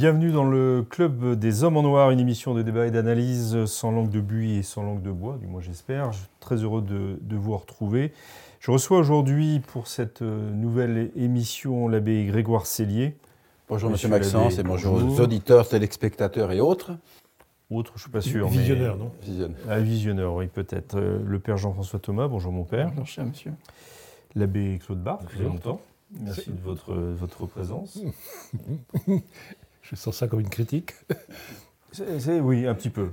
Bienvenue dans le Club des Hommes en Noir, une émission de débat et d'analyse sans langue de buis et sans langue de bois, du moins j'espère. Je suis très heureux de, de vous retrouver. Je reçois aujourd'hui pour cette euh, nouvelle émission l'abbé Grégoire Cellier. Bonjour Monsieur, Maxence et bonjour aux auditeurs, téléspectateurs et autres. Autres, je ne suis pas sûr. Visionneur, non Visionneur. Ah, visionneur, oui, peut-être. Euh, Le père Jean-François Thomas, bonjour mon père. Bonjour, cher monsieur. L'abbé Claude Barthes, très longtemps. Merci de votre, votre présence. Je sens ça comme une critique. C'est- oui, un petit peu.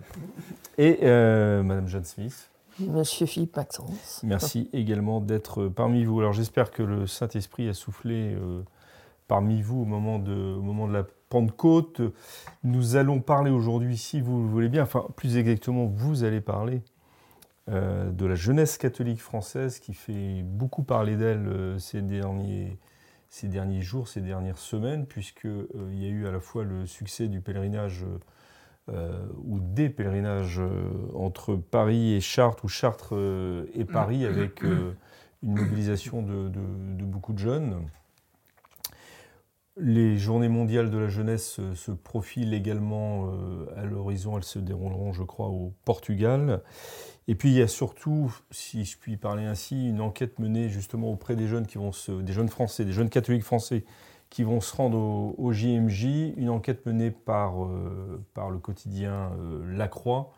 Et euh, Madame Jeanne Smith, Monsieur Philippe Maxence. merci également d'être parmi vous. Alors j'espère que le Saint-Esprit a soufflé euh, parmi vous au moment, de, au moment de la Pentecôte. Nous allons parler aujourd'hui, si vous le voulez bien, enfin plus exactement, vous allez parler euh, de la jeunesse catholique française qui fait beaucoup parler d'elle euh, ces, derniers, ces derniers jours, ces dernières semaines, puisqu'il y a eu à la fois le succès du pèlerinage euh, ou des pèlerinages euh, entre Paris et Chartres, ou Chartres euh, et Paris, avec euh, une mobilisation de, de- de beaucoup de jeunes. Les journées mondiales de la jeunesse se profilent également euh, à l'horizon. Elles se dérouleront, je crois, au Portugal. Et puis il y a surtout, si je puis parler ainsi, une enquête menée justement auprès des jeunes qui vont se, des jeunes français, des jeunes catholiques français qui vont se rendre au, JMJ, une enquête menée par, euh, le quotidien euh, La Croix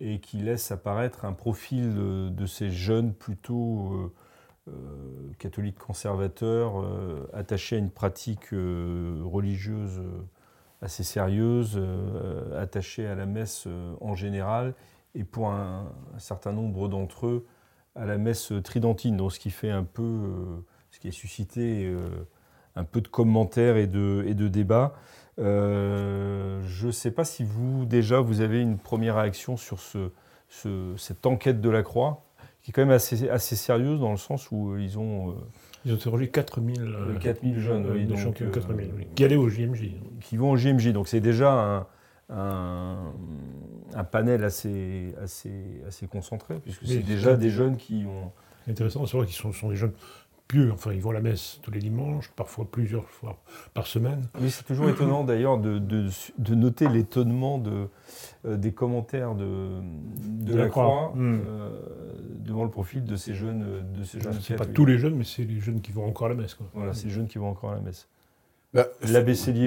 et qui laisse apparaître un profil de, ces jeunes plutôt euh, catholiques conservateurs, euh, attachés à une pratique euh, religieuse assez sérieuse, attachés à la messe en général et pour un, certain nombre d'entre eux à la messe tridentine, donc ce qui fait un peu, ce qui a suscité un peu de commentaires et de, et de débats. Je ne sais pas si vous, déjà, vous avez une première réaction sur ce- cette enquête de la Croix, qui est quand même assez, assez sérieuse dans le sens où ils ont, euh, Ils ont interrogé 4000 Euh, 4000 jeunes, oui, donc, euh, 4000, oui, qui allaient au JMJ. qui vont au JMJ. Donc c'est déjà un, un, un panel assez, assez, assez concentré, puisque c'est déjà des jeunes qui ont... C'est intéressant, c'est vrai qu'ils sont, sont des jeunes pieux. Enfin, ils vont à la messe tous les dimanches, parfois plusieurs fois par semaine. Oui, c'est toujours étonnant d'ailleurs de, de, de noter l'étonnement de, euh, des commentaires de, la la Croix, Croix. Mm. euh, devant le profil de ces jeunes, de ces jeunes C'est pas tous les jeunes, mais c'est les jeunes qui vont encore à la messe. Quoi. Voilà, ces jeunes qui vont encore à la messe. Bah,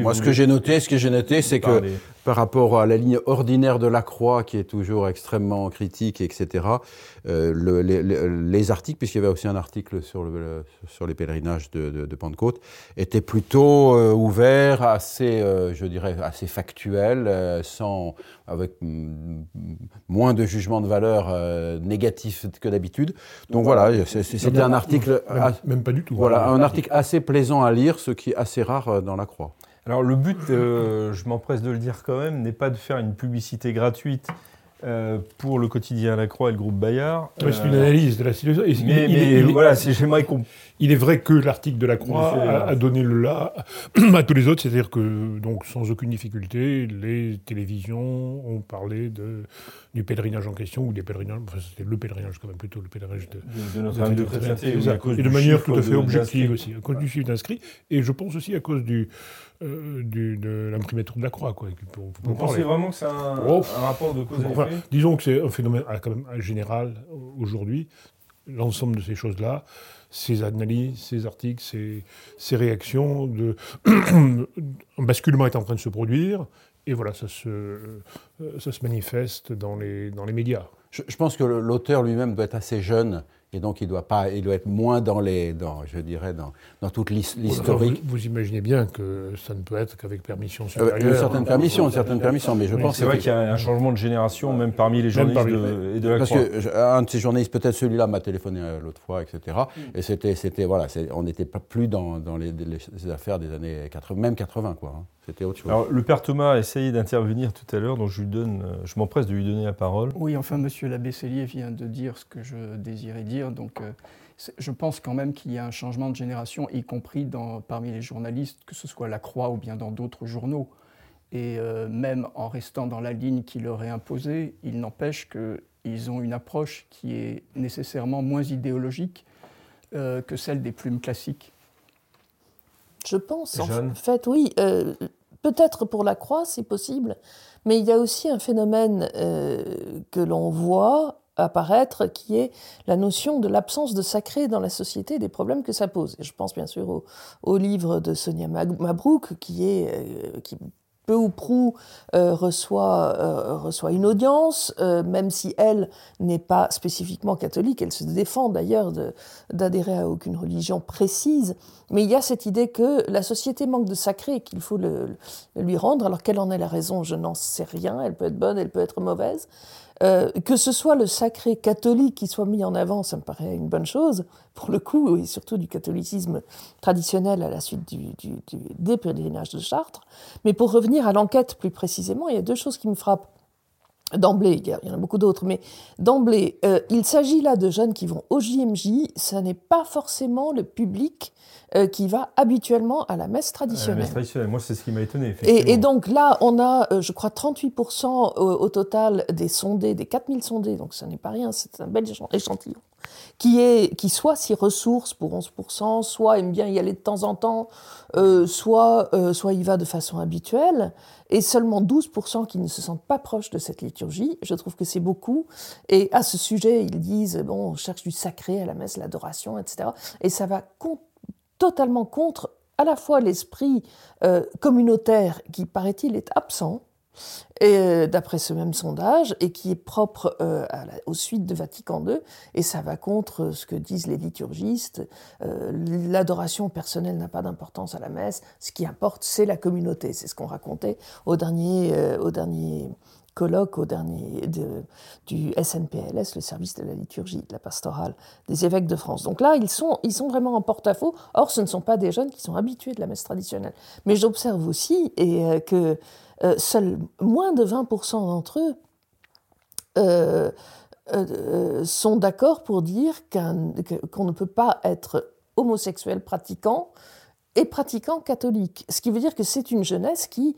moi, vous ce que j'ai noté, ce que j'ai noté, c'est que par rapport à la ligne ordinaire de la Croix, qui est toujours extrêmement critique, etc., euh, le- les, les- les articles, puisqu'il y avait aussi un article sur, le- sur les pèlerinages de, de- de Pentecôte, étaient plutôt euh, ouverts, assez, euh, je dirais, assez factuels, sans, avec moins de jugement de valeur négatif que d'habitude. Donc voilà, c'était un article, Même, même pas du tout. voilà, hein. un article assez plaisant à lire, ce qui est assez rare euh, dans la Croix. Alors le but, euh, je m'empresse de le dire quand même, n'est pas de faire une publicité gratuite euh, pour le quotidien La Croix et le groupe Bayard. C'est Euh, une analyse de la situation. Et il- Mais, il, mais il voilà, j'aimerais qu'on il est vrai que l'article de la Croix a, euh, a donné le là à tous les autres, c'est-à-dire que, donc, sans aucune difficulté, les télévisions ont parlé de, du pèlerinage en question, ou des pèlerinages, enfin, c'était le pèlerinage quand même, plutôt le pèlerinage de, de, de Notre-Dame de chrétienté, Et à cause de manière tout à fait de- objective aussi, à cause du chiffre d'inscrits, et je pense aussi à cause du, euh, du- de l'imprimatur de la Croix. Quoi, Vous pensez vraiment que c'est un, Oh, un rapport de cause à Enfin, effet disons que c'est un phénomène ah, quand même général euh, aujourd'hui. L'ensemble de ces choses-là, ces analyses, ces articles, ces, ces réactions, de... un basculement est en train de se produire. Et voilà, ça se, euh, ça se manifeste dans les, dans les médias. Je, je pense que l'auteur lui-même doit être assez jeune et donc il doit, pas, il doit être moins dans, les, dans je dirais, dans, dans toute l'historique. Vous, vous, imaginez bien que ça ne peut être qu'avec permission Euh, supérieure. une certaine permission, une certaine permission, mais je Oui, pense C'est vrai qu'il y a un changement de génération, même parmi les journalistes parmi- de- et de la Parce Croix. que un de ces journalistes, peut-être celui-là, m'a téléphoné euh, l'autre fois, etc. Mm. Et c'était, c'était, voilà, on n'était pas plus dans, dans les, les affaires des années 80, même 80, quoi. hein. C'était autre chose. Alors, le père Thomas a essayé d'intervenir tout à l'heure, donc je, lui donne, euh, je m'empresse de lui donner la parole. Oui, enfin, Monsieur l'abbé Cellier vient de dire ce que je désirais dire. Donc, euh, je pense quand même qu'il y a un changement de génération, y compris dans, parmi les journalistes, que ce soit La Croix ou bien dans d'autres journaux. Et euh, même en restant dans la ligne qui leur est imposée, il n'empêche qu'ils ont une approche qui est nécessairement moins idéologique euh, que celle des plumes classiques. Je pense, en fait, oui. euh, Peut-être pour la croix, c'est possible, mais il y a aussi un phénomène euh, que l'on voit apparaître qui est la notion de l'absence de sacré dans la société et des problèmes que ça pose. Et je pense bien sûr au, au livre de Sonia Mabrouk qui est euh, qui peu ou prou euh, reçoit, euh, reçoit une audience, euh, même si elle n'est pas spécifiquement catholique, elle se défend d'ailleurs d'adhérer à aucune religion précise, mais il y a cette idée que la société manque de sacré et qu'il faut le lui rendre, alors quelle en est la raison, je n'en sais rien, elle peut être bonne, elle peut être mauvaise. Euh, que ce soit le sacré catholique qui soit mis en avant, ça me paraît une bonne chose, pour le coup, et surtout du catholicisme traditionnel à la suite du, des pèlerinages de Chartres. Mais pour revenir à l'enquête plus précisément, il y a deux choses qui me frappent. D'emblée, il y a- il y en a beaucoup d'autres, mais d'emblée, euh, il s'agit là de jeunes qui vont au JMJ, ça n'est pas forcément le public euh, qui va habituellement à la messe Euh, traditionnelle. messe traditionnelle. Moi, c'est ce qui m'a étonné. Et, et donc là, on a, euh, je crois, 38% au, au total des sondés, des 4000 sondés, donc ça n'est pas rien, c'est un bel échan- échantillon, qui, est, qui soit s'y ressource pour 11%, soit aime bien y aller de temps en temps, euh, soit, euh, soit y va de façon habituelle, et seulement 12% qui ne se sentent pas proches de cette liturgie. Je trouve que c'est beaucoup. Et à ce sujet, ils disent, bon, on cherche du sacré à la messe, l'adoration, etc. Et ça va con- totalement contre à la fois l'esprit euh, communautaire qui, paraît-il, est absent, et, euh, d'après ce même sondage, et qui est propre euh, aux suites de Vatican II, et ça va contre ce que disent les liturgistes. L'adoration personnelle n'a pas d'importance à la messe, ce qui importe, c'est la communauté. C'est ce qu'on racontait au dernier, au dernier colloque, au dernier de- du SNPLS, le service de la liturgie, de la pastorale des évêques de France. Donc là, ils sont, ils sont vraiment en porte-à-faux. Or, ce ne sont pas des jeunes qui sont habitués de la messe traditionnelle. Mais j'observe aussi et, euh, que euh, seuls moins de 20% d'entre eux euh, sont d'accord pour dire qu'on ne peut pas être homosexuel pratiquant et pratiquant catholique. Ce qui veut dire que c'est une jeunesse qui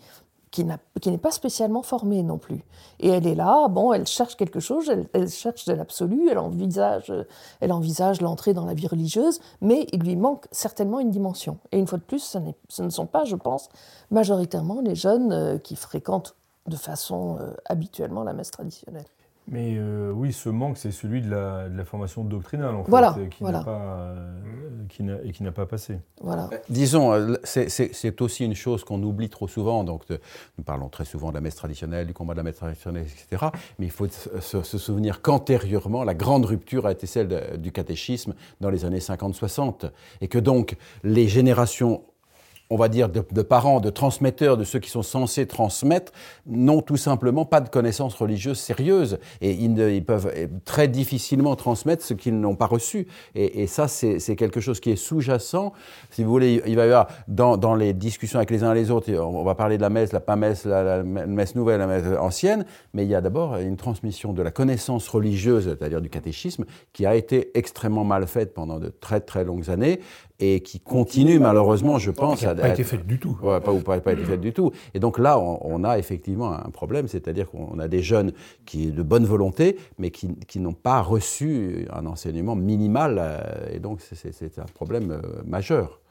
qui n'est pas spécialement formée non plus. Et elle est là, bon, elle cherche quelque chose, elle, cherche de l'absolu, elle envisage, elle envisage l'entrée dans la vie religieuse, mais il lui manque certainement une dimension. Et une fois de plus, ce ne sont pas, je pense, majoritairement les jeunes euh, qui fréquentent de façon euh, habituellement la messe traditionnelle. Mais euh, oui, ce manque, c'est celui de la, de la formation doctrinale, en fait, Voilà, euh, qui voilà. n'a pas, euh, qui n'a- et qui n'a pas passé. Voilà. Disons, euh, c'est- c'est aussi une chose qu'on oublie trop souvent. Donc, de- nous parlons très souvent de la messe traditionnelle, du combat de la messe traditionnelle, etc. Mais il faut se, se- se souvenir qu'antérieurement, la grande rupture a été celle de- du catéchisme dans les années 50-60. Et que donc, les générations on va dire, de, parents, de transmetteurs, de ceux qui sont censés transmettre, n'ont tout simplement pas de connaissances religieuses sérieuses. Et ils, peuvent très difficilement transmettre ce qu'ils n'ont pas reçu. Et, ça, c'est quelque chose qui est sous-jacent. Si vous voulez, il va y avoir, dans, les discussions avec les uns et les autres, on va parler de la messe, la pas messe, la messe nouvelle, la messe ancienne, mais il y a d'abord une transmission de la connaissance religieuse, c'est-à-dire du catéchisme, qui a été extrêmement mal faite pendant de très très longues années et qui continue malheureusement, je pense, Qui n'a à- pas à- été faite du tout. Ouais, pas, ou pas, pas été faite du tout. Et donc là, on, on a effectivement un problème, c'est-à-dire qu'on a des jeunes qui de bonne volonté, mais qui, qui n'ont pas reçu un enseignement minimal, euh, et donc c'est- un problème euh, majeur.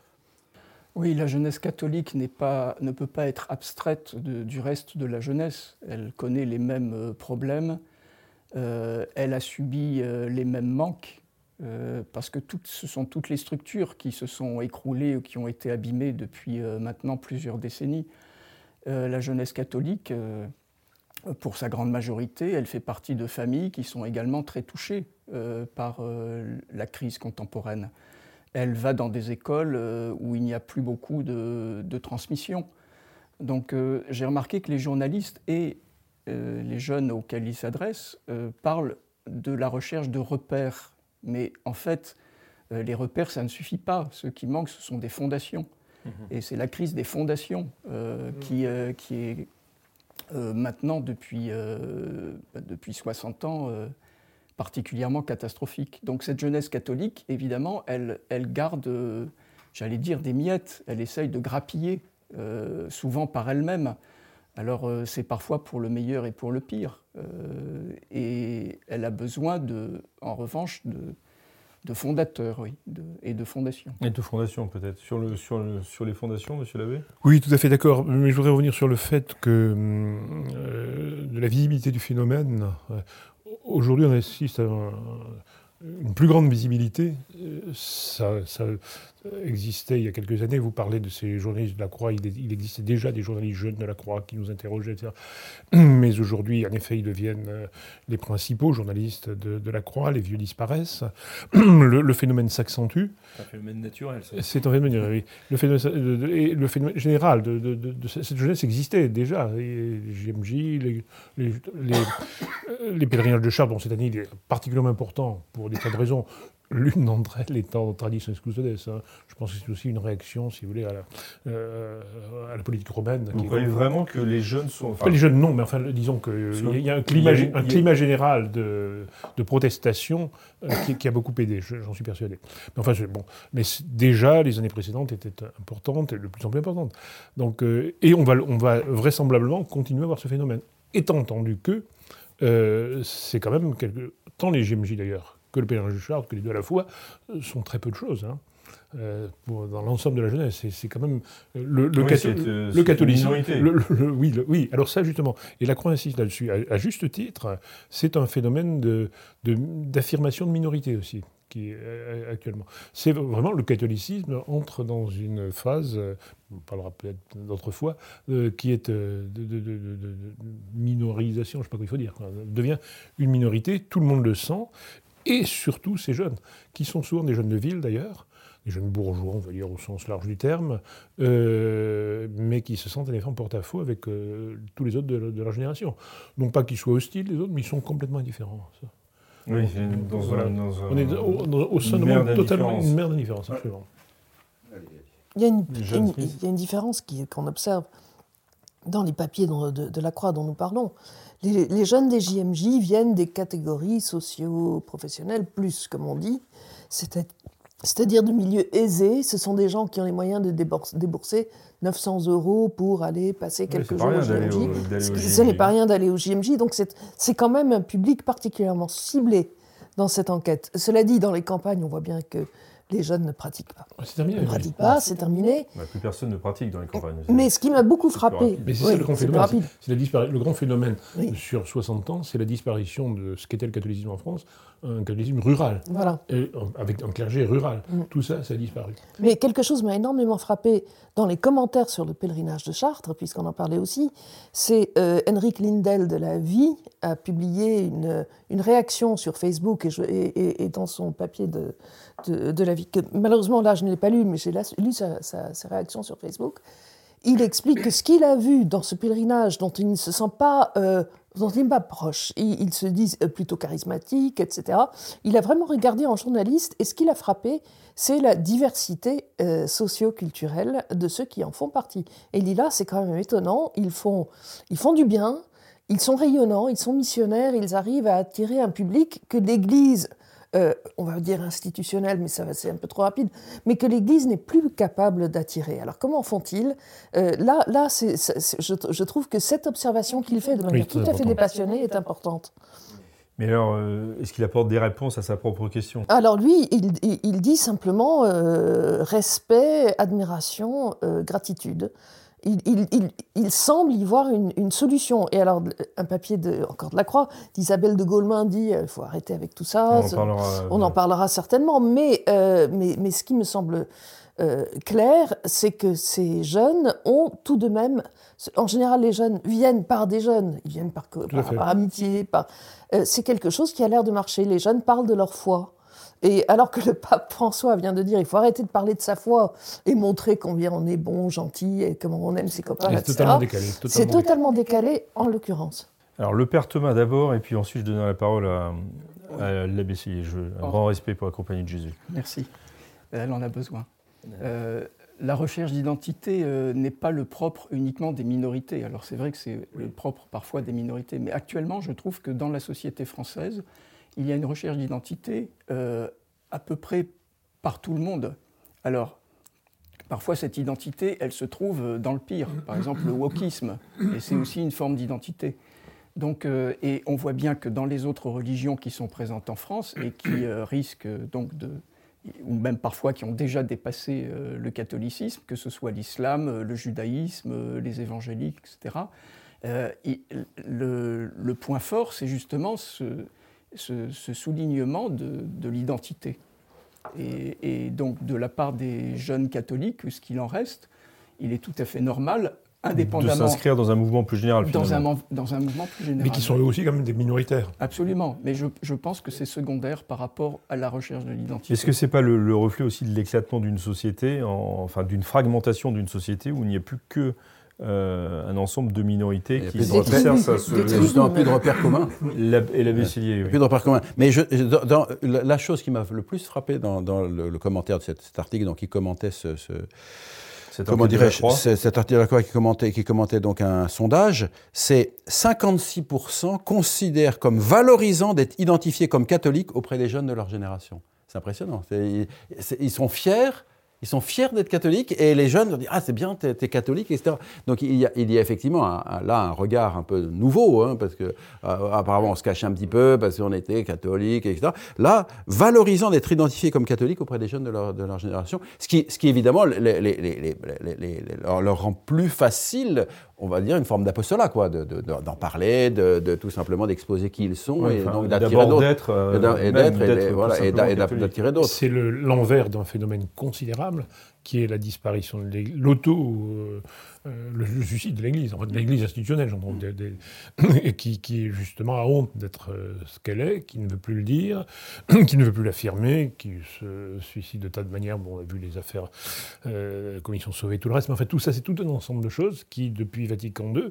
Oui, la jeunesse catholique n'est pas, ne peut pas être abstraite de- du reste de la jeunesse. Elle connaît les mêmes euh, problèmes, euh, elle a subi euh, les mêmes manques, euh, parce que ce sont toutes les structures qui se sont écroulées ou qui ont été abîmées depuis euh, maintenant plusieurs décennies. Euh, la jeunesse catholique, pour sa grande majorité, elle fait partie de familles qui sont également très touchées par la crise contemporaine. Elle va dans des écoles où il n'y a plus beaucoup de, de transmission. Donc j'ai remarqué que les journalistes et les jeunes auxquels ils s'adressent parlent de la recherche de repères. Mais en fait, les repères, ça ne suffit pas. Ce qui manque, ce sont des fondations. Mhm. Et c'est la crise des fondations euh, mhm. qui, euh, qui, est euh, maintenant, depuis, bah, depuis 60 ans, particulièrement catastrophique. Donc cette jeunesse catholique, évidemment, elle, elle garde, j'allais dire, des miettes. Elle essaye de grappiller, souvent par elle-même. Alors c'est parfois pour le meilleur et pour le pire. et elle a besoin, de, en revanche, de de fondateurs, oui, et de fondations. Et de fondations, peut-être. Sur, le, sur, sur les fondations, monsieur Labbé? Oui, tout à fait d'accord. Mais je voudrais revenir sur le fait que euh, de la visibilité du phénomène. Euh, aujourd'hui, on assiste à une plus grande visibilité. Euh, ça, ça, existait il y a quelques années. Vous parlez de ces journalistes de la Croix. Il, existait déjà des journalistes jeunes de la Croix qui nous interrogeaient, etc. Mais aujourd'hui, en effet, ils deviennent euh, les principaux journalistes de, la Croix. Les vieux disparaissent. Le, phénomène s'accentue. C'est un phénomène naturel. C'est un phénomène, oui. Le phénomène, le phénomène général de, cette jeunesse existait déjà. Les JMJ, les, les, les, pèlerinages de Chartres, bon, cette année, il est particulièrement important pour des tas de raisons. L'une d'entre elles étant tradition exclusive. Hein. Je pense que c'est aussi une réaction, si vous voulez, à la, euh, à la politique romaine. Vous croyez vraiment que les jeunes sont. Pas les jeunes, non, mais enfin, disons qu'il y a un climat, un climat général de, de protestation euh, qui, a beaucoup aidé, j'en suis persuadé. Mais enfin, bon. Mais déjà, les années précédentes étaient importantes, et de plus en plus importantes. Donc, euh, et on va, on va vraisemblablement continuer à voir ce phénomène. Étant entendu que c'est quand même quelque, tant les GMJ d'ailleurs que le pèlerinage de Chartres, que les deux à la fois, euh, sont très peu de choses. Hein. Euh, dans l'ensemble de la jeunesse. C'est quand même euh, le, le, oui, catholicisme. oui, oui, alors ça justement. Et la Croix insiste là-dessus. À, juste titre, c'est un phénomène d'affirmation de, de, minorité aussi. Qui actuellement. C'est vraiment le catholicisme entre dans une phase, on parlera peut-être d'autres fois, qui est de, minorisation, je ne sais pas quoi il faut dire, devient une minorité, tout le monde le sent, et surtout ces jeunes, qui sont souvent des jeunes de ville d'ailleurs, des jeunes bourgeois, on va dire au sens large du terme, euh, mais qui se sentent en effet en porte-à-faux avec euh, tous les autres de, leur génération. Non pas qu'ils soient hostiles, les autres, mais ils sont complètement indifférents. Oui, dans, voilà. on est au, sein de monde totalement une mer d'indifférence, absolument. Il y, a une, il y a une différence qu'on observe dans les papiers de, de, la Croix dont nous parlons les, jeunes des JMJ viennent des catégories socio-professionnelles plus, comme on dit, c'est-à-dire de milieux aisés. Ce sont des gens qui ont les moyens de débourser 900 euros pour aller passer quelques jours au JMJ. Ce n'est pas rien d'aller au JMJ, donc c'est quand même un public particulièrement ciblé dans cette enquête. Cela dit, dans les campagnes, on voit bien que les jeunes ne pratiquent pas. Ah, c'est terminé. Ne pratiquent pas, c'est terminé. Bah, plus personne ne pratique dans les campagnes. Mais ce qui m'a beaucoup frappé, c'est ça le grand phénomène. le grand phénomène sur 60 ans, c'est la disparition de ce qu'était le catholicisme en France, un catholicisme rural, voilà. et, avec un clergé rural. Mm. Tout ça, ça a disparu. Mais quelque chose m'a énormément frappé dans les commentaires sur le pèlerinage de Chartres, puisqu'on en parlait aussi. C'est euh, Henrik Lindel de La Vie a publié une, une réaction sur Facebook et, et, dans son papier de, de, La Vie, que malheureusement là je ne l'ai pas lu, mais j'ai lu sa, sa, réaction sur Facebook. Il explique que ce qu'il a vu dans ce pèlerinage, dont il ne se sent pas euh, dont il pas proche. Ils, se disent euh, plutôt charismatiques, etc. Il a vraiment regardé en journaliste et ce qui l'a frappé, c'est la diversité euh, socio-culturelle de ceux qui en font partie. Et il dit là, c'est quand même étonnant, ils font, ils font du bien, ils sont rayonnants, ils sont missionnaires, ils arrivent à attirer un public que l'Église euh, on va dire institutionnel, mais ça c'est un peu trop rapide, mais que l'Église n'est plus capable d'attirer. Alors comment font-ils? Euh, Là, là je, trouve que cette observation qu'il fait de manière tout à fait dépassionnée est importante. Mais alors, euh, est-ce qu'il apporte des réponses à sa propre question? Alors lui, il, dit simplement respect, admiration, gratitude il, semble y voir une, solution. Et alors, un papier de, encore de la Croix, d'Isabelle de Gaulmin dit il faut arrêter avec tout ça. On en parlera, certainement. Mais, euh, mais, mais ce qui me semble euh, clair, c'est que ces jeunes ont tout de même, en général les jeunes viennent par des jeunes, ils viennent par, par, amitié, par, euh, c'est quelque chose qui a l'air de marcher. Les jeunes parlent de leur foi. Et alors que le pape François vient de dire il faut arrêter de parler de sa foi et montrer combien on est bon, gentil et comment on aime ses copains, C'est totalement décalé. C'est totalement décalé en l'occurrence. Alors le père Thomas d'abord et puis ensuite je donne la parole à, à l'abbé Un grand respect pour la compagnie de Jésus. Merci. Elle en a besoin. Euh, la recherche d'identité euh, n'est pas le propre uniquement des minorités. Alors c'est vrai que c'est le propre parfois des minorités, mais actuellement je trouve que dans la société française, il y a une recherche d'identité euh, à peu près par tout le monde. Alors parfois cette identité, elle se trouve dans le pire. Par exemple le wokisme, et c'est aussi une forme d'identité. Donc, et on voit bien que dans les autres religions qui sont présentes en France et qui risquent donc de, ou même parfois qui ont déjà dépassé euh, le catholicisme, que ce soit l'islam, euh, le judaïsme, euh, les évangéliques, etc. le, point fort, c'est justement ce, soulignement de, l'identité. Et, et, donc, de la part des jeunes catholiques, ce qu'il en reste, il est tout à fait normal de s'inscrire dans un mouvement plus général. Dans un, dans un, mouvement plus général. Mais qui sont eux aussi quand même des minoritaires. Absolument. Mais je, je pense que c'est secondaire par rapport à la recherche de l'identité. Est-ce que ce n'est pas le, reflet aussi de l'éclatement d'une société, enfin d'une fragmentation d'une société où il n'y a plus que euh, un ensemble de minorités qui, qui cherchent à se... Justement, plus de repères communs. et la Bécilier, oui. Plus de repères communs. Mais je, dans, la chose qui m'a le plus frappé dans, dans le, commentaire de cet, article, donc, qui commentait ce comment dirais-je, cet article qui commentait, qui commentait donc un sondage, c'est 56% considèrent comme valorisant d'être identifiés comme catholiques auprès des jeunes de leur génération. C'est impressionnant. ils sont fiers ils sont fiers d'être catholiques et les jeunes disent Ah, c'est bien, t'es es catholique, etc. Donc il y a, il y effectivement là un regard un peu nouveau, hein, parce que euh, apparemment on se cachait un petit peu parce qu'on était catholique, etc. Là, valorisant d'être identifié comme catholique auprès des jeunes de leur, de leur génération, ce qui, ce qui évidemment les, les, les, leur, rend plus facile on va dire, une forme d'apostolat, quoi, d'en de, de, parler, de, tout simplement d'exposer qui ils sont, et donc d'attirer d'autres. et d'être, et d'attirer d'autres. C'est l'envers d'un phénomène considérable qui est la disparition de l'auto, euh, euh, le, suicide de l'Église, en fait, de l'Église institutionnelle, j'entends, et qui, qui, justement a honte d'être euh, ce qu'elle est, qui ne veut plus le dire, qui ne veut plus l'affirmer, qui se suicide de tas de manières. Bon, on a vu les affaires, euh, commission sauvée, tout le reste, mais en fait, tout ça, c'est tout un ensemble de choses qui, depuis Vatican II,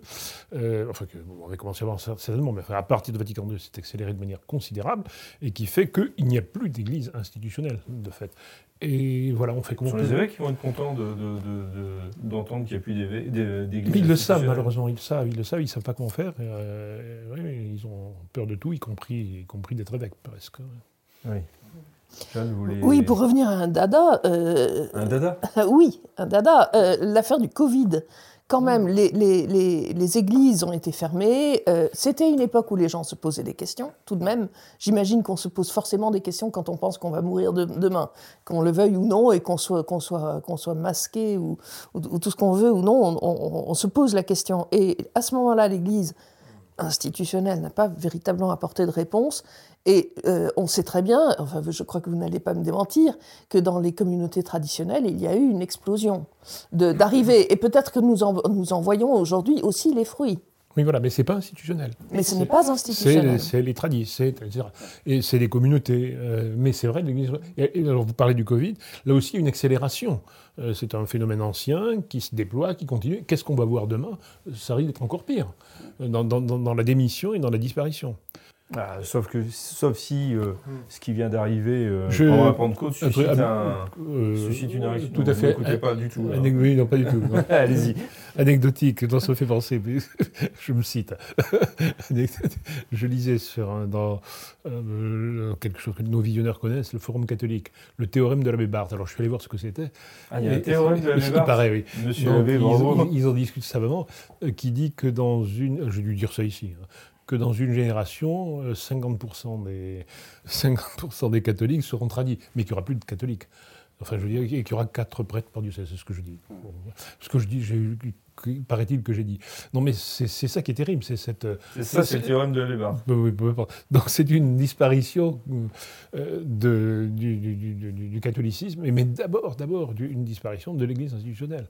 enfin, que, on avait commencé avant certainement, mais à partir de Vatican II, s'est accéléré de manière considérable, et qui fait qu'il n'y a plus d'Église institutionnelle, de fait. Et voilà, on fait comment Ce sont les évêques qui vont être contents d'entendre qu'il n'y a plus d'église. Ils le savent, malheureusement, ils le savent, ils le savent, ils ne savent pas comment faire. Euh, ils ont peur de tout, y compris, y compris d'être évêque, presque. Oui. Oui, pour revenir à un dada. Euh, un dada? Oui, un dada. Euh, l'affaire du Covid quand même, les, les, églises ont été fermées. Euh, c'était une époque où les gens se posaient des questions, tout de même. J'imagine qu'on se pose forcément des questions quand on pense qu'on va mourir demain, qu'on le veuille ou non, et qu'on soit, qu'on soit, qu'on soit masqué ou, tout ce qu'on veut ou non, on, se pose la question. Et à ce moment-là, l'Église institutionnelle n'a pas véritablement apporté de réponse. Et euh, on sait très bien, enfin je crois que vous n'allez pas me démentir, que dans les communautés traditionnelles, il y a eu une explosion d'arrivées. Et peut-être que nous en, nous en voyons aujourd'hui aussi les fruits. Oui, voilà, mais ce n'est pas institutionnel. Mais ce n'est pas institutionnel. C'est les traditions, et c'est les communautés. Euh, mais c'est vrai. Alors, vous parlez du Covid, là aussi, une accélération. Euh, c'est un phénomène ancien qui se déploie, qui continue. Qu'est-ce qu'on va voir demain? Ça risque d'être encore pire, dans, dans, dans, la démission et dans la disparition. Ah, sauf, que, sauf si euh, ce qui vient d'arriver euh, pendant la Pentecôte suscite, un, euh, suscite une réaction. Tout à fait. N'écoutez pas du tout. Oui, non, pas du tout. Allez-y. Anecdotique, dont ça me fait penser, je me cite. je lisais sur un, dans quelque chose que nos visionneurs connaissent, le Forum catholique, le théorème de l'abbé Barthes. Alors je suis allé voir ce que c'était. Ah, il y a un théorème de l'abbé Barthes Il paraît, oui. Monsieur l'abbé, ils, ils, en discutent savamment, qui dit que dans une. Je vais lui dire ça ici. Hein, que dans une génération, 50% euh, des, 50 des catholiques seront tradis, mais qu'il n'y aura plus de catholiques. Enfin, je veux dire, qu'il y aura quatre prêtres par diocèse, c'est ce que je dis. Ce que je dis, paraît-il, que j'ai dit. Non, mais c'est ça qui est terrible. C'est cette. C'est ça, c'est le théorème de. Oui, Donc c'est une disparition euh, de, du, catholicisme, mais d'abord, d'abord, une disparition de l'Église institutionnelle.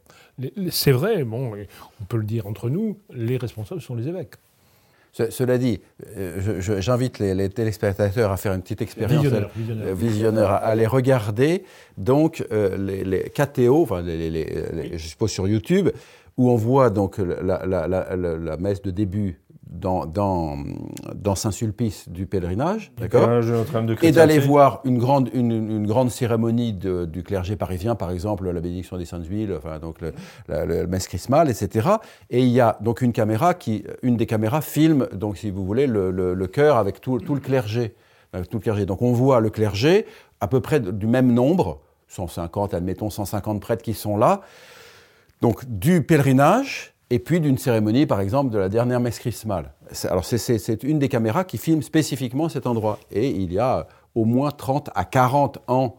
C'est vrai, bon, on peut le dire entre nous, les responsables sont les évêques. Cela dit, euh, j'invite les, téléspectateurs à faire une petite expérience visionneur, à, aller regarder. Donc les, les KTO, enfin les, je suppose sur YouTube, où on voit donc la, messe de début dans, dans, dans Saint-Sulpice du pèlerinage, d'accord Et d'aller voir une grande, une, grande cérémonie du clergé parisien, par exemple la bénédiction des Saintes Huiles, enfin, donc le, la, messe chrismale, etc. Et il y a donc une caméra qui, une des caméras filme, donc si vous voulez, le, le, chœur avec tout, tout, le clergé, tout le clergé. Donc on voit le clergé à peu près du même nombre, 150, admettons 150 prêtres qui sont là, donc du pèlerinage et puis d'une cérémonie, par exemple, de la dernière messe chrismale. Alors c'est une des caméras qui filme spécifiquement cet endroit. Et il y a au moins 30 à 40 ans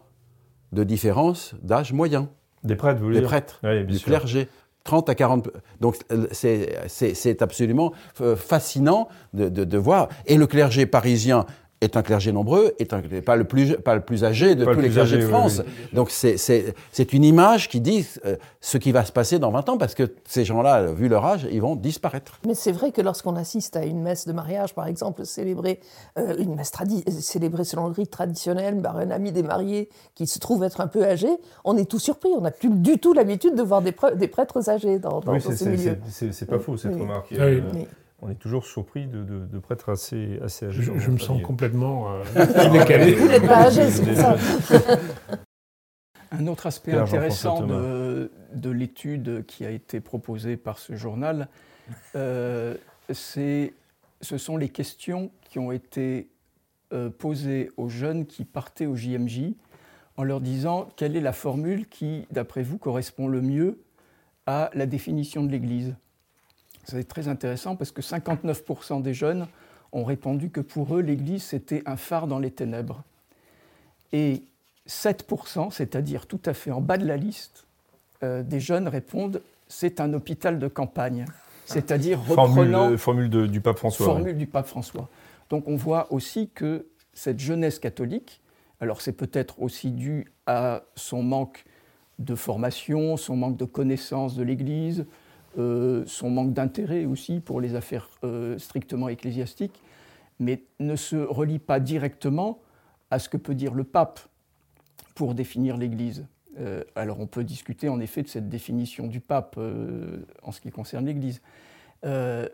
de différence d'âge moyen. Des prêtres, vous voulez Des dire? prêtres, du clergé. 30 à 40. Donc c'est absolument euh, fascinant de, de, voir. Et le clergé parisien est un clergé nombreux, est pas, le plus, pas le plus âgé de tous les clergés de France. Donc c'est une image qui dit euh, ce qui va se passer dans 20 ans, parce que ces gens-là, vu leur âge, ils vont disparaître. Mais c'est vrai que lorsqu'on assiste à une messe de mariage, par exemple, célébrée, euh, une messe célébrée selon le rite traditionnel par un ami des mariés qui se trouve être un peu âgé, on est tout surpris. On n'a plus du tout l'habitude de voir des, des, prêtres âgés dans, dans, oui, ces milieux. C'est pas faux, cette remarque. On est toujours surpris de, de, prêtres assez, assez âgés. Je, me sens complètement euh, décalé. Vous n'êtes pas âgé, c'est ça. Un autre aspect intéressant de, de l'étude qui a été proposée par ce journal, euh, ce sont les questions qui ont été euh, posées aux jeunes qui partaient au JMJ en leur disant quelle est la formule qui, d'après vous, correspond le mieux à la définition de l'Église. C'est très intéressant parce que 59% des jeunes ont répondu que pour eux, l'Église, c'était un phare dans les ténèbres. Et 7%, c'est-à-dire tout à fait en bas de la liste, euh, des jeunes répondent c'est un hôpital de campagne. C'est-à-dire reprenant... Formule, du pape François. Formule du pape François. Donc on voit aussi que cette jeunesse catholique, alors c'est peut-être aussi dû à son manque de formation, son manque de connaissance de l'Église, euh, son manque d'intérêt aussi pour les affaires euh, strictement ecclésiastiques, mais ne se relie pas directement à ce que peut dire le pape pour définir l'Église. Euh, alors on peut discuter en effet de cette définition du pape en ce qui concerne l'Église,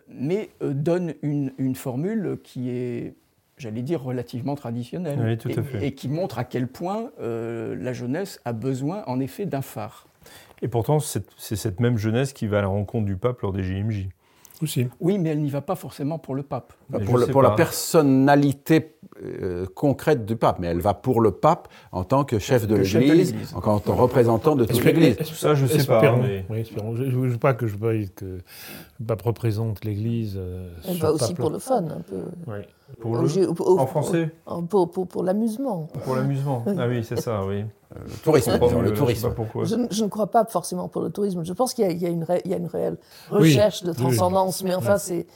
mais donne une, formule qui est, j'allais dire, relativement traditionnelle et, qui montre à quel point la jeunesse a besoin en effet d'un phare. Et pourtant, c'est cette même jeunesse qui va à la rencontre du pape lors des JMJ. Aussi. Oui, mais elle n'y va pas forcéement pour le pape. pour, la personnalité euh, concrète du pape, mais elle va pour le pape en tant que chef de l'Église, en tant que représentant de toute l'Église. Ça, je ne sais pas. Mais... Oui, Je ne veux pas que je que le pape représente l'Église. Euh, elle va aussi pour le fun, un peu. Oui. Pour le... en français Pour, pour, pour l'amusement. Pour l'amusement, ah oui, c'est ça, oui. Euh, le tourisme, le tourisme. Je, ne crois pas forcément pour le tourisme. Je pense qu'il y, y, a une réelle recherche de transcendance, mais enfin, c'est.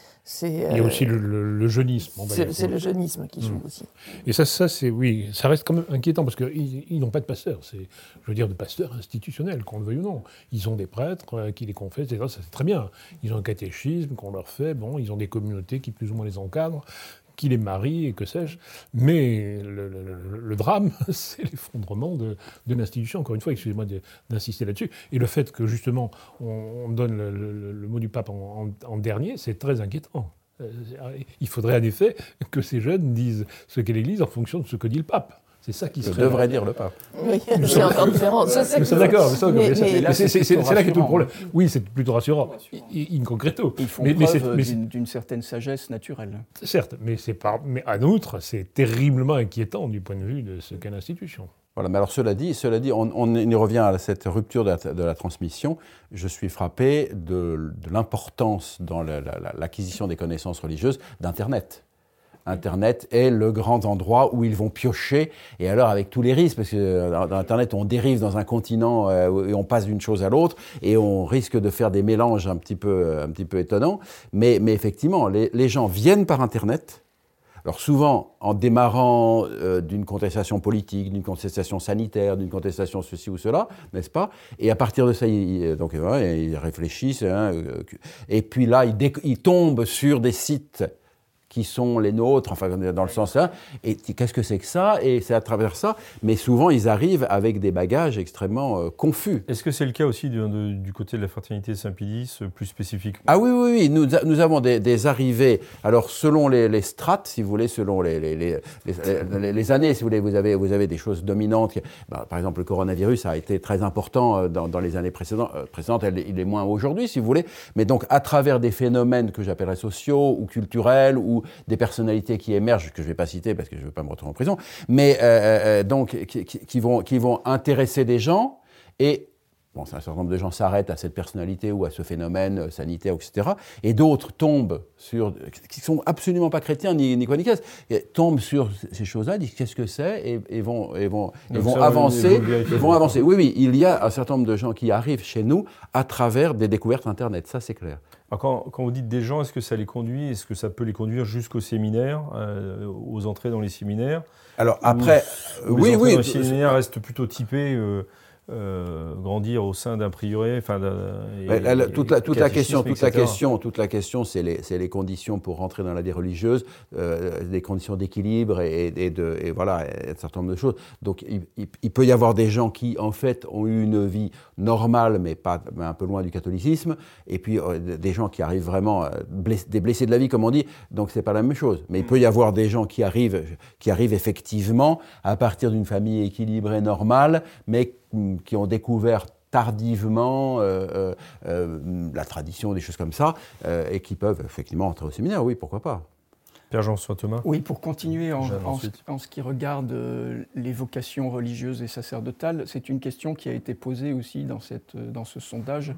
Il y a aussi le, jeunisme. C'est le jeunisme qui joue mm. aussi. Et ça, ça c'est oui, ça reste quand même inquiétant parce qu'ils ils, n'ont pas de pasteur. C'est, je veux dire, de pasteur institutionnel, qu'on le veuille ou non. Ils ont des prêtres euh, qui les confessent, et ça c'est très bien. Ils ont un catéchisme qu'on leur fait. Bon, ils ont des communautés qui plus ou moins les encadrent qu'il est mari et que sais-je. Mais le, drame, c'est l'effondrement de, l'institution. Encore une fois, excusez-moi d'insister là-dessus. Et le fait que justement on, donne le, mot du pape en dernier, c'est très inquiétant. Euh, il faudrait en effet que ces jeunes disent ce qu'est l'Église en fonction de ce que dit le pape. C'est ça qui serait... devrait dire le pape. Oui, c'est encore différent. C'est d'accord, c'est là qu'est tout le problème. Oui, c'est plutôt rassurant, in concreto. Ils font mais, preuve d'une certaine sagesse naturelle. Certes, mais, pas, mais en outre, c'est terriblement inquiétant du point de vue de ce qu'est l'institution. Voilà, mais alors cela dit, cela dit on, y revient à cette rupture de la, transmission. Je suis frappé de, de l'importance dans l'acquisition des connaissances religieuses d'Internet. Internet est le grand endroit où ils vont piocher, et alors avec tous les risques, parce que dans Internet, on dérive dans un continent euh, et on passe d'une chose à l'autre, et on risque de faire des mélanges un petit peu, un petit peu étonnants. Mais, mais effectivement, les, gens viennent par Internet, alors souvent, en démarrant euh, d'une contestation politique, d'une contestation sanitaire, d'une contestation ceci ou cela, n'est-ce pas? Et à partir de ça, ils, donc, ils réfléchissent. Hein, euh, et puis là, ils tombent sur des sites qui sont les nôtres, enfin dans le sens là, et qu'est-ce que c'est que ça? Et c'est à travers ça, mais souvent ils arrivent avec des bagages extrêmement euh, confus. Est-ce que c'est le cas aussi du côté de la fraternité Saint-Pédis, euh, plus spécifiquement? Ah oui, oui, oui, nous, nous avons des, arrivées, alors selon les, strates, si vous voulez, selon les, les, années, si vous voulez, vous avez, vous avez des choses dominantes. Bah, par exemple, le coronavirus a été très important euh, dans, les années précédentes, précédentes il est moins aujourd'hui, si vous voulez, mais donc à travers des phénomènes que j'appellerais sociaux ou culturels ou des personnalités qui émergent, que je ne vais pas citer parce que je ne veux pas me retrouver en prison, mais euh, euh, euh, donc qui, vont, qui vont intéresser des gens et Bon, un certain nombre de gens s'arrêtent à cette personnalité ou à ce phénomène sanitaire, etc. Et d'autres tombent sur, qui sont absolument pas chrétiens ni, ni quoi ni qu'est-ce, tombent sur ces choses-là, disent qu'est-ce que c'est et, vont, et vont, et vont avancer. Ils vont avancer. Oui, oui, il y a un certain nombre de gens qui arrivent chez nous à travers des découvertes Internet, ça c'est clair. Quand, quand, vous dites des gens, est-ce que ça les conduit, est-ce que ça peut les conduire jusqu'au séminaire, euh, aux entrées dans les séminaires Alors après, oui, les oui. Dans les séminaires restent plutôt typés. Euh, euh, grandir au sein d'un prieuré enfin toute la, toute la question toute la question toute la question c'est les, les, conditions pour rentrer dans la vie religieuse euh, des conditions d'équilibre et, et, de et voilà un certain nombre de choses. Donc il, peut y avoir des gens qui en fait ont eu une vie normale mais pas un peu loin du catholicisme et puis euh, des gens qui arrivent vraiment des blessés de la vie comme on dit. Donc c'est pas la même chose. Mais il peut y avoir des gens qui arrivent qui arrivent effectivement à partir d'une famille équilibrée normale mais qui ont découvert tardivement euh, euh, euh, la tradition, des choses comme ça, et qui peuvent effectivement entrer au séminaire, oui, pourquoi pas. Jean-François Thomas Oui, pour continuer en, en, ce qui regarde les vocations religieuses et sacerdotales, c'est une question qui a été posée aussi dans, cette, dans ce sondage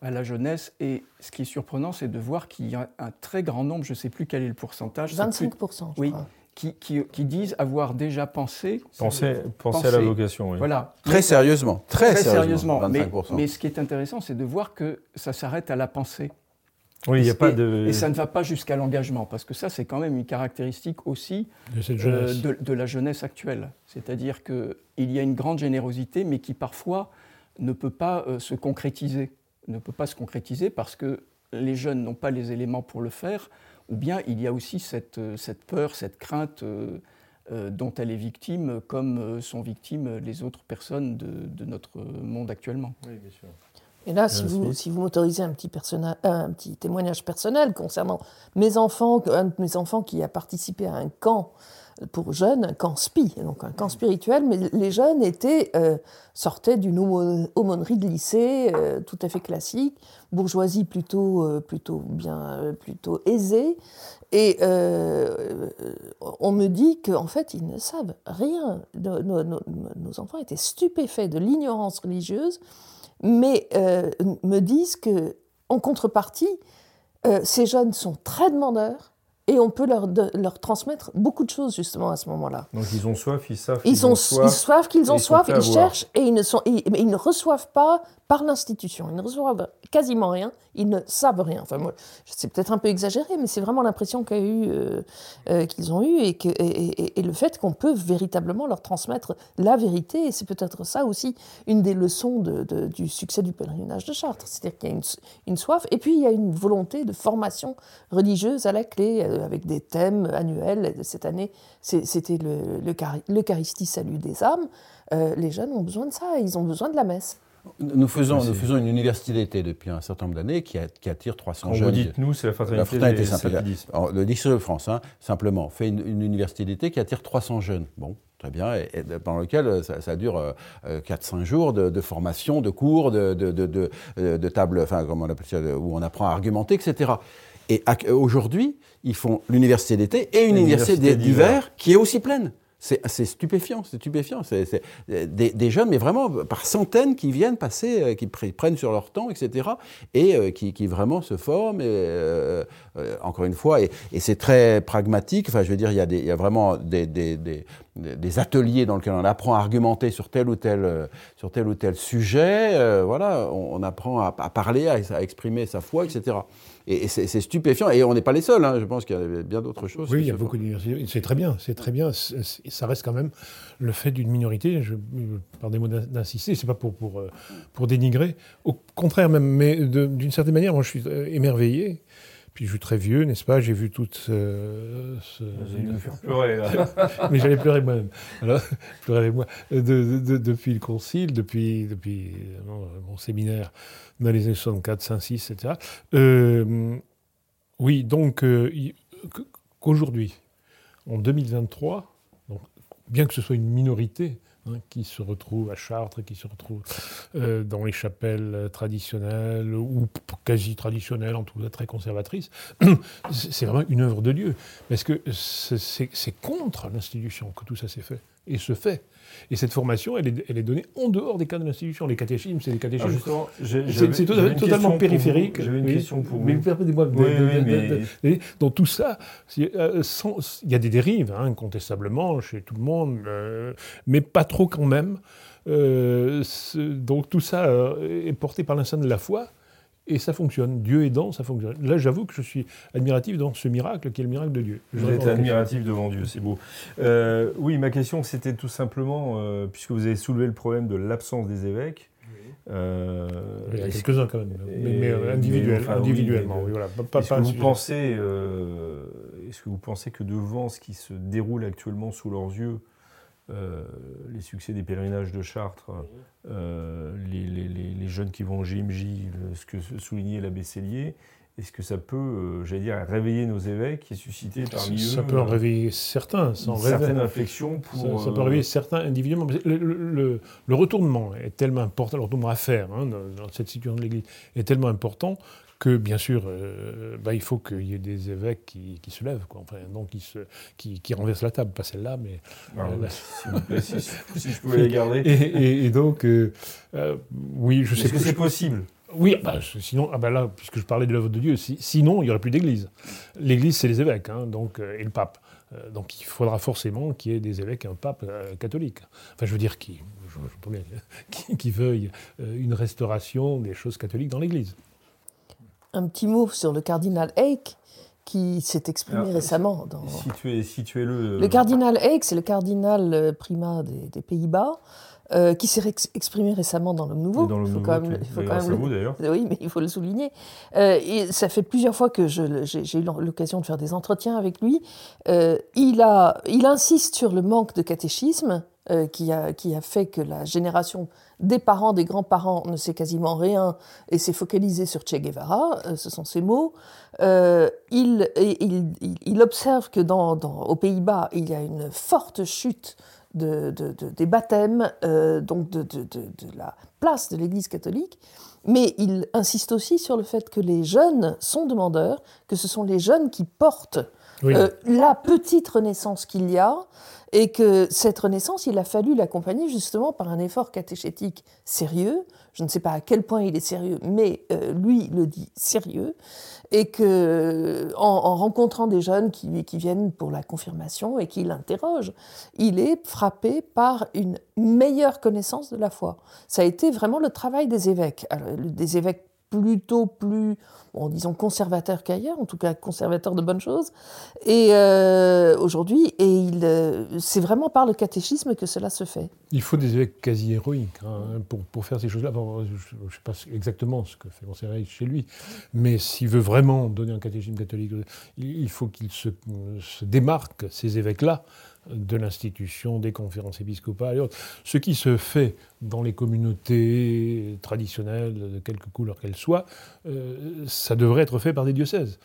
à la jeunesse. Et ce qui est surprenant, c'est de voir qu'il y a un très grand nombre, je ne sais plus quel est le pourcentage. 25%. oui, qui, qui, disent avoir déjà pensé. Penser, penser, à la vocation, oui. Voilà. Très sérieusement. Très, sérieusement. Mais, mais, ce qui est intéressant, c'est de voir que ça s'arrête à la pensée. Oui, il n'y a pas de. Et ça ne va pas jusqu'à l'engagement, parce que ça, c'est quand même une caractéristique aussi de, euh, de, la jeunesse actuelle. C'est-à-dire qu'il y a une grande générosité, mais qui parfois ne peut pas euh, se concrétiser. Ne peut pas se concrétiser parce que les jeunes n'ont pas les éléments pour le faire, ou bien il y a aussi cette, euh, cette peur, cette crainte euh, euh, dont elle est victime, comme sont victimes les autres personnes de, notre monde actuellement. Oui, bien sûr. Et là, si vous, si vous m'autorisez un petit, un petit témoignage personnel concernant mes enfants, un de mes enfants qui a participé à un camp pour jeunes, un camp spi, donc un camp spirituel, mais les jeunes étaient, euh, sortaient d'une aumônerie de lycée euh, tout à fait classique, bourgeoisie plutôt, euh, plutôt bien, plutôt aisée, et on me dit qu'en fait ils ne savent rien. Nos, enfants étaient stupéfaits de l'ignorance religieuse, mais me disent que en contrepartie, ces jeunes sont très demandeurs et on peut leur, leur transmettre beaucoup de choses justement à ce moment-là. Donc ils ont soif, ils savent qu'ils ont soif. Ils savent qu'ils ont soif, ils cherchent et ils ne, sont, ils ne reçoivent pas par l'institution. Ils ne reçoivent quasiment rien, ils ne savent rien. Enfin, c'est peut-être un peu exagéré, mais c'est vraiment l'impression euh, euh, qu'ils ont eue et, le fait qu'on peut véritablement leur transmettre la vérité. Et c'est peut-être ça aussi une des leçons du succès du pèlerinage de Chartres. C'est-à-dire qu'il y a une, soif et puis il y a une volonté de formation religieuse à la clé euh, avec des thèmes annuels. Cette année, c'était l'Eucharistie salut des âmes. les jeunes ont besoin de ça, ils ont besoin de la messe. Nous faisons, nous faisons une université d'été depuis un certain nombre d'années qui, qui, attire 300 jeunes. Vous dites nous, c'est la fraternité, la fraternité Le district de France, hein, simplement, fait une, université d'été qui attire 300 jeunes. Bon, très bien, et, pendant lequel euh, ça, dure 4-5 euh, jours de, formation, de cours, de, de, de, de table, enfin, comment on appelle ça, où on apprend à argumenter, etc. Et aujourd'hui, ils font l'université d'été et une université d'hiver qui est aussi pleine. C'est stupéfiant, c'est stupéfiant. C'est des, jeunes, mais vraiment par centaines qui viennent passer, euh, qui prennent sur leur temps, etc. Et euh, qui, vraiment se forment, et, euh, encore une fois. Et, c'est très pragmatique. Enfin, je veux dire, il y a, y a vraiment des, des, ateliers dans lesquels on apprend à argumenter sur tel ou tel, sur tel, ou tel sujet. voilà, on, apprend à, parler, à, exprimer sa foi, etc. Et, c'est stupéfiant. Et on n'est pas les seuls. Hein. Je pense qu'il y a bien d'autres choses. Oui, il y a beaucoup d'universités. C'est très bien. C'est très bien. Ça reste quand même le fait d'une minorité. Je, par des mots d'insister, c'est pas pour, pour, euh, pour dénigrer. Au contraire, même. Mais d'une certaine manière, moi, je suis euh, émerveillé. Puis je suis très vieux, n'est-ce pas? J'ai vu toute ce... Nous faire pleurer, là. Mais j'allais pleurer moi-même. Alors, pleurer avec moi. depuis le concile, depuis, depuis mon séminaire dans les années 64, 5, 6, etc. oui, donc, euh, qu'aujourd'hui, en 2023, donc, bien que ce soit une minorité hein, qui se retrouve à Chartres, qui se retrouve euh, dans les chapelles traditionnelles ou quasi traditionnelles, en tout cas très conservatrices, c'est vraiment une œuvre de Dieu. Parce que c'est contre l'institution que tout ça s'est fait et se fait. Et cette formation, elle est, elle est donnée en dehors des cas de l'institution. Les catéchismes, c'est des catéchismes. c'est totalement périphérique. J'avais une question pour vous. Mais permettez-moi oui, Dans tout ça, euh, il y a des dérives, hein, incontestablement, chez tout le monde, euh, mais pas trop quand même. Euh, donc tout ça est porté par l'instinct de la foi. Et ça fonctionne. Dieu aidant, ça fonctionne. Là, j'avoue que je suis admiratif dans ce miracle qui est le miracle de Dieu. Vous êtes admiratif devant Dieu, c'est beau. Euh, oui, ma question, c'était tout simplement, euh, puisque vous avez soulevé le problème de l'absence des évêques. Euh, il y a quelques-uns quand même, mais, individuellement. est-ce, que vous pensez, est-ce que vous pensez que devant ce qui se déroule actuellement sous leurs yeux, euh, les succès des pèlerinages de Chartres, euh, les, jeunes qui vont au JMJ, ce que soulignait l'abbé Cellier, est-ce que ça peut, euh, j'allais dire, réveiller nos évêques et susciter parmi ça eux... Ça peut en réveiller certains, sans une certaine inflexion pour... Ça, peut en réveiller certains individuellement. Le, retournement est tellement important, le retournement à faire hein, dans, cette situation de l'Église est tellement important que bien sûr, euh, bah, il faut qu'il y ait des évêques qui, se lèvent, quoi. Enfin, donc qui, se, qui, renversent la table, pas celle-là, mais... Ah euh, si, je pouvais les garder. Et, donc, euh, oui, je sais Est-ce que c'est possible? Oui, bah, sinon, ah bah là, puisque je parlais de l'œuvre de Dieu, sinon il n'y aurait plus d'église. L'église, c'est les évêques, hein, donc, et le pape. donc il faudra forcément qu'il y ait des évêques et un pape catholique. Enfin, je veux dire, qui, qui, qui veuille une restauration des choses catholiques dans l'église un petit mot sur le cardinal Eyck, qui s'est exprimé récemment. Dans... Situez-le. Le cardinal Eyck, c'est le cardinal euh, primat des, Pays-Bas. Euh, qui s'est exprimé récemment dans le Nouveau. Dans le Nouveau, quand même, il faut quand même d'ailleurs. Oui, mais il faut le souligner. Euh, et ça fait plusieurs fois que j'ai eu l'occasion de faire des entretiens avec lui. il, a, il insiste sur le manque de catéchisme qui, a, qui a fait que la génération des parents, des grands-parents ne sait quasiment rien et s'est focalisé sur Che Guevara, euh, ce sont ses mots. Euh, il, observe que dans, aux Pays-Bas, il y a une forte chute de, des baptêmes, euh, donc de, la place de l'Église catholique, mais il insiste aussi sur le fait que les jeunes sont demandeurs, que ce sont les jeunes qui portent la petite renaissance qu'il y a, et que cette renaissance, il a fallu l'accompagner justement par un effort catéchétique sérieux. Je ne sais pas à quel point il est sérieux, mais euh, lui le dit sérieux. Et que, en, rencontrant des jeunes qui, qui, viennent pour la confirmation et qui l'interrogent, il est frappé par une meilleure connaissance de la foi. Ça a été vraiment le travail des évêques. des évêques plutôt plus, bon, disons, conservateur qu'ailleurs, en tout cas conservateur de bonnes choses. Et euh, aujourd'hui, et il, euh, c'est vraiment par le catéchisme que cela se fait. Il faut des évêques quasi héroïques hein, pour, pour, faire ces choses-là. je ne sais pas exactement ce que fait Conseil chez lui, mais s'il veut vraiment donner un catéchisme catholique, il faut qu'il se, se démarque, ces évêques-là, de l'institution, des conférences épiscopales et autres. Ce qui se fait dans les communautés traditionnelles, de quelque couleur qu'elles soient, euh, ça devrait être fait par des diocèses.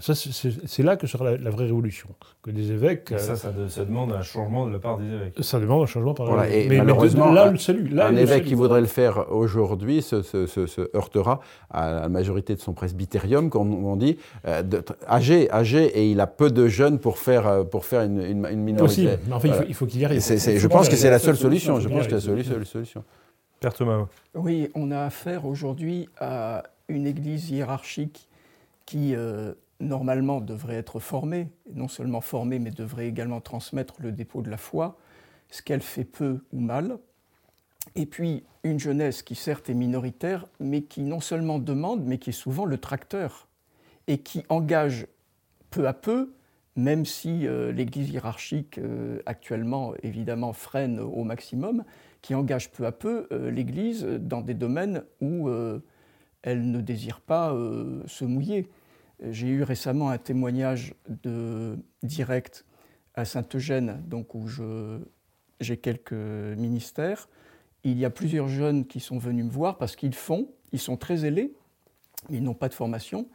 C'est là que sera la, vraie révolution. Que des évêques. ça, ça, demande un changement de la part des évêques. Ça demande un changement par voilà, et mais, malheureusement, là, le salut, là, un évêque qui voudrait le faire aujourd'hui se, se, heurtera à la majorité de son presbytérium, comme on dit, euh, âgé, âgé, et il a peu de jeunes pour faire, pour faire une, une, minorité. Aussi, mais enfin, il faut qu'il y arrive. je pense que c'est la seule solution. Je pense que c'est la seule solution. Père Thomas. Oui, on a affaire aujourd'hui à une église hiérarchique qui, euh, normalement, devrait être formée, non seulement formée, mais devrait également transmettre le dépôt de la foi, ce qu'elle fait peu ou mal. Et puis, une jeunesse qui, certes, est minoritaire, mais qui non seulement demande, mais qui est souvent le tracteur, et qui engage peu à peu, même si euh, l'Église hiérarchique euh, actuellement, évidemment, freine au maximum, qui engage peu à peu euh, l'Église dans des domaines où elle ne désire pas se mouiller. J'ai eu récemment un témoignage de, direct à Saint-Eugène, donc où j'ai quelques ministères. Il y a plusieurs jeunes qui sont venus me voir parce qu'ils font, ils sont très ailés, ils n'ont pas de formation,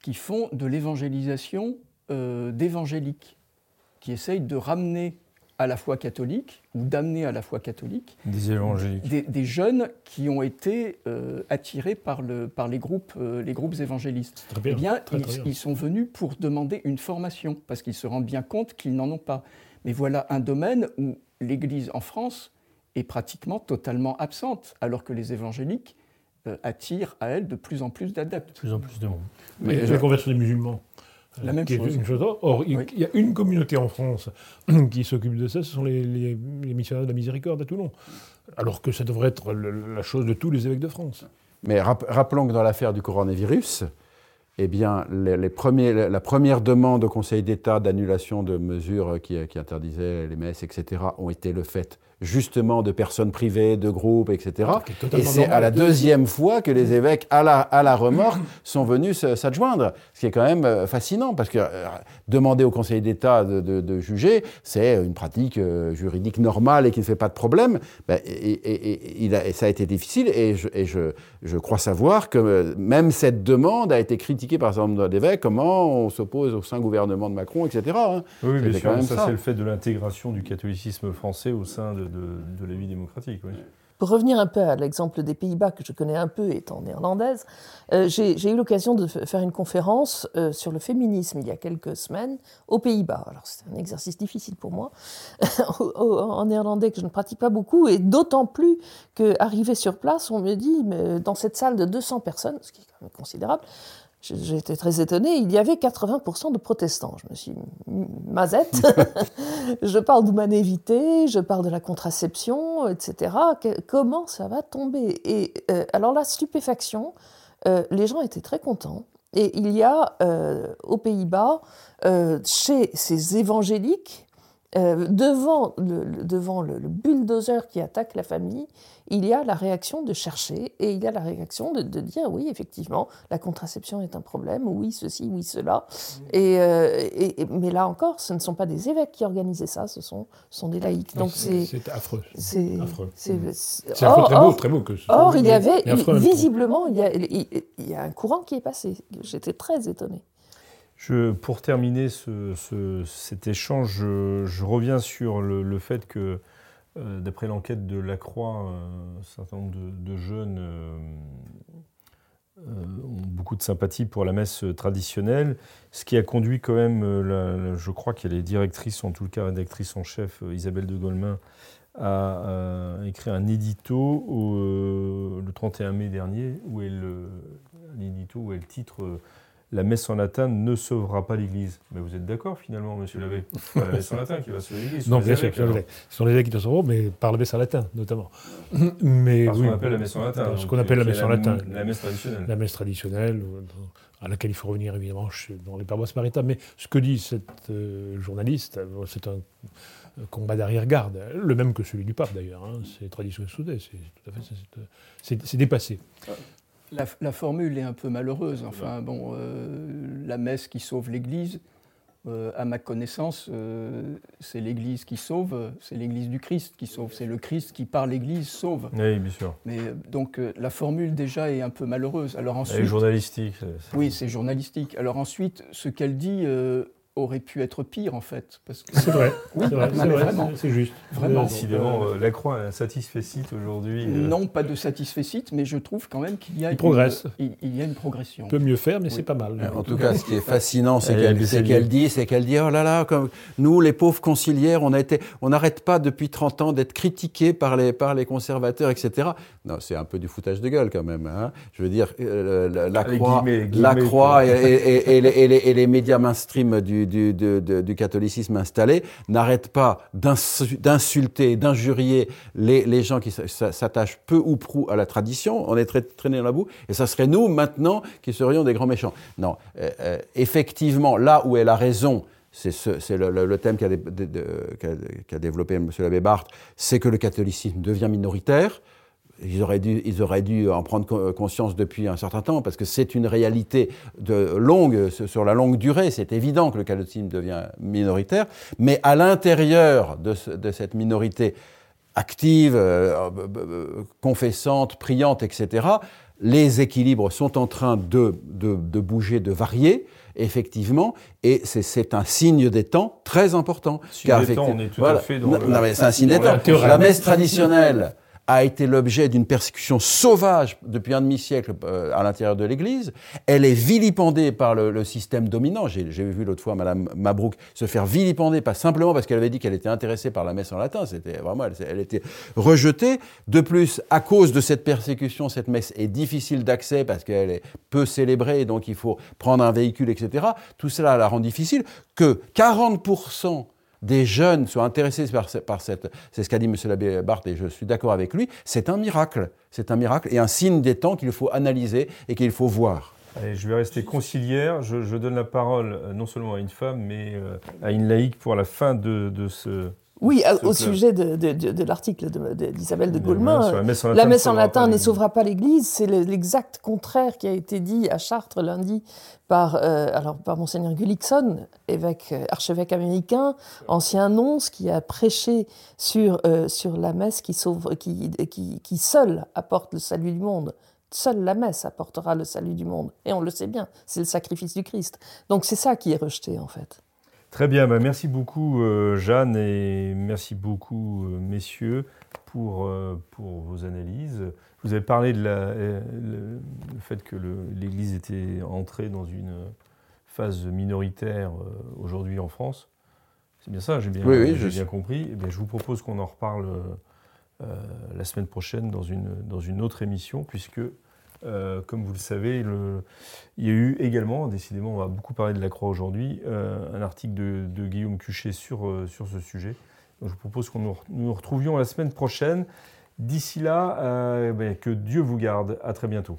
qui font de l'évangélisation d'évangéliques, qui essayent de ramener à la foi catholique ou d'amener à la foi catholique des évangéliques, des, jeunes qui ont été euh, attirés par, le, par les, groupes, euh, les groupes évangélistes. eh bien, ils, sont venus pour demander une formation parce qu'ils se rendent bien compte qu'ils n'en ont pas. Mais voilà un domaine où l'Église en France est pratiquement totalement absente, alors que les évangéliques euh, attirent à elle de plus en plus d'adeptes. De plus en plus de monde. Mais la conversion des musulmans la même chose. Or, il, y a une communauté en France qui s'occupe de ça, ce sont les, missionnaires de la miséricorde à Toulon. Alors que ça devrait être la chose de tous les évêques de France. Mais rappelons que dans l'affaire du coronavirus, eh bien, les, premiers, la première demande au Conseil d'État d'annulation de mesures qui, qui, interdisaient les messes, etc., ont été le fait justement de personnes privées, de groupes, etc. Et c'est à la deuxième fois que les évêques, à la, à la remorque, sont venus s'adjoindre. Ce qui est quand même euh, fascinant, parce que euh, demander au Conseil d'État de, juger, c'est une pratique euh, juridique normale et qui ne fait pas de problème. Ben, et, il a, ça a été difficile, et, je, et je, je, crois savoir que même cette demande a été critiquée par un certain nombre d'évêques, comment on s'oppose au sein gouvernement de Macron, etc. Hein. Oui, bien sûr, ça, c'est le fait de l'intégration du catholicisme français au sein de de, la vie démocratique. Pour revenir un peu à l'exemple des Pays-Bas, que je connais un peu étant néerlandaise, euh, j'ai eu l'occasion de faire une conférence euh, sur le féminisme il y a quelques semaines aux Pays-Bas. Alors c'était un exercice difficile pour moi, en néerlandais que je ne pratique pas beaucoup, et d'autant plus qu'arrivé sur place, on me dit, dans cette salle de 200 personnes, ce qui est quand même considérable, été très étonnée, il y avait 80% de protestants. Je me suis dit, mazette, je parle d'humanévité, je parle de la contraception, etc. comment ça va tomber? Et euh, alors la stupéfaction, euh, les gens étaient très contents. Et il y a euh, aux Pays-Bas, chez ces évangéliques, devant, le, devant le, bulldozer qui attaque la famille, il y a la réaction de chercher et il y a la réaction de, dire oui, effectivement, la contraception est un problème, oui, ceci, oui, cela. Euh, et, mais là encore, ce ne sont pas des évêques qui organisaient ça, ce sont, sont des laïcs. Donc c'est affreux. C'est affreux. C'est affreux, très beau, très beau. Que or, il y avait, visiblement, il y, a, il y, a, un courant qui est passé. J'étais très étonnée. Pour terminer ce, cet échange, je, reviens sur le, fait que euh, d'après l'enquête de la Croix, euh, un certain nombre de, jeunes euh, ont beaucoup de sympathie pour la messe traditionnelle, ce qui a conduit quand même, je crois qu'elle est directrice, en tout cas rédactrice en chef, Isabelle de Golemin, à, écrire un édito le 31 mai dernier, où elle titre la messe en latin ne sauvera pas l'Église. Mais vous êtes d'accord finalement, monsieur l'abbé? La messe en latin qui va sauver l'Église. Non, bien sûr, ce sont les évêques qui te sauveront, mais par la messe en latin notamment. Mais, Parce qu'on appelle la messe en latin. Ce qu'on appelle la messe en latin. La messe traditionnelle. La messe traditionnelle, à laquelle il faut revenir évidemment dans les paroisses maritames. Mais ce que dit cette euh, journaliste, c'est un combat d'arrière-garde, le même que celui du pape d'ailleurs. Hein. C'est tradition soudée, c'est tout à fait, c'est dépassé. La, formule est un peu malheureuse. Enfin, bon, euh, la messe qui sauve l'Église, Euh, à ma connaissance, euh, c'est l'Église qui sauve, c'est l'Église du Christ qui sauve, c'est le Christ qui par l'Église sauve. Oui, bien sûr. Mais donc la formule déjà est un peu malheureuse. Alors ensuite, Elle est journalistique. Oui, c'est journalistique. Alors ensuite, ce qu'elle dit aurait pu être pire en fait. C'est vrai, oui, c'est juste. Vraiment. Décidément, euh, la Croix a un satisfait aujourd'hui. Euh. Non, pas de satisfait mais je trouve quand même qu'il y a, il progresse. Une, il, y a une progression. On peut mieux faire, mais c'est pas mal. En, tout cas, ce qui est fascinant, c'est qu'elle dit, c'est qu'elle dit, oh là là, comme nous, les pauvres conciliaires, on a été, on n'arrête pas depuis 30 ans d'être critiqués par les, par les conservateurs, etc. Non, c'est un peu du foutage de gueule quand même. Hein. Je veux dire, euh, la, Croix, la Croix et, et les médias mainstream du du, catholicisme installé n'arrête pas d'insulter, d'injurier les, gens qui s'attachent peu ou prou à la tradition. On est traîné dans la boue. Et ça serait nous, maintenant, qui serions des grands méchants. Non, euh, euh, effectivement, là où elle a raison, c'est le, thème qu'a développé M. l'abbé Barthes, c'est que le catholicisme devient minoritaire. Ils auraient, dû, ils auraient dû en prendre conscience depuis un certain temps, parce que c'est une réalité de longue, sur la longue durée. C'est évident que le catholicisme devient minoritaire, mais à l'intérieur de, cette minorité active, euh, confessante, priante, etc., les équilibres sont en train de, de, bouger, de varier, effectivement, et c'est un signe des temps très important. Signe des temps, on est tout à fait dans non, mais c'est un signe des temps. La messe traditionnelle a été l'objet d'une persécution sauvage depuis un demi-siècle euh, à l'intérieur de l'Église. Elle est vilipendée par le, système dominant. J'ai vu l'autre fois Madame Mabrouk se faire vilipender, pas simplement parce qu'elle avait dit qu'elle était intéressée par la messe en latin, c'était vraiment, elle, elle, était rejetée. De plus, à cause de cette persécution, cette messe est difficile d'accès parce qu'elle est peu célébrée, donc il faut prendre un véhicule, etc. Tout cela la rend difficile. Que 40% des jeunes soient intéressés par, cette... C'est ce qu'a dit M. l'abbé Barthes et je suis d'accord avec lui. C'est un miracle. C'est un miracle et un signe des temps qu'il faut analyser et qu'il faut voir. je vais rester conciliaire. Je, donne la parole euh, non seulement à une femme, mais euh, à une laïque pour la fin de, ce, oui, au sujet de, l'article d'Isabelle de, Gaulmin, la messe en latin, ne sauvera pas l'Église. C'est l'exact contraire qui a été dit à Chartres lundi par, euh, alors, par Monseigneur Gullickson, évêque, euh, archevêque américain, ancien nonce, qui a prêché sur, euh, sur la messe qui, sauve, qui, qui, qui seule apporte le salut du monde. Seule la messe apportera le salut du monde. Et on le sait bien, c'est le sacrifice du Christ. Donc c'est ça qui est rejeté en fait. Très bien, bah, merci beaucoup euh, Jeanne et merci beaucoup euh, messieurs pour, euh, pour vos analyses. Vous avez parlé de la, le, fait que l'Église était entrée dans une phase minoritaire aujourd'hui en France. C'est bien ça, j'ai bien, bien compris. Eh je vous propose qu'on en reparle la semaine prochaine dans une, dans une autre émission, puisque euh, comme vous le savez, il y a eu également, décidément, on va beaucoup parler de la Croix aujourd'hui, euh, un article de, Guillaume Cuchet sur, euh, sur ce sujet. je vous propose qu'on nous, nous, retrouvions la semaine prochaine. D'ici là, ben, que Dieu vous garde. À très bientôt.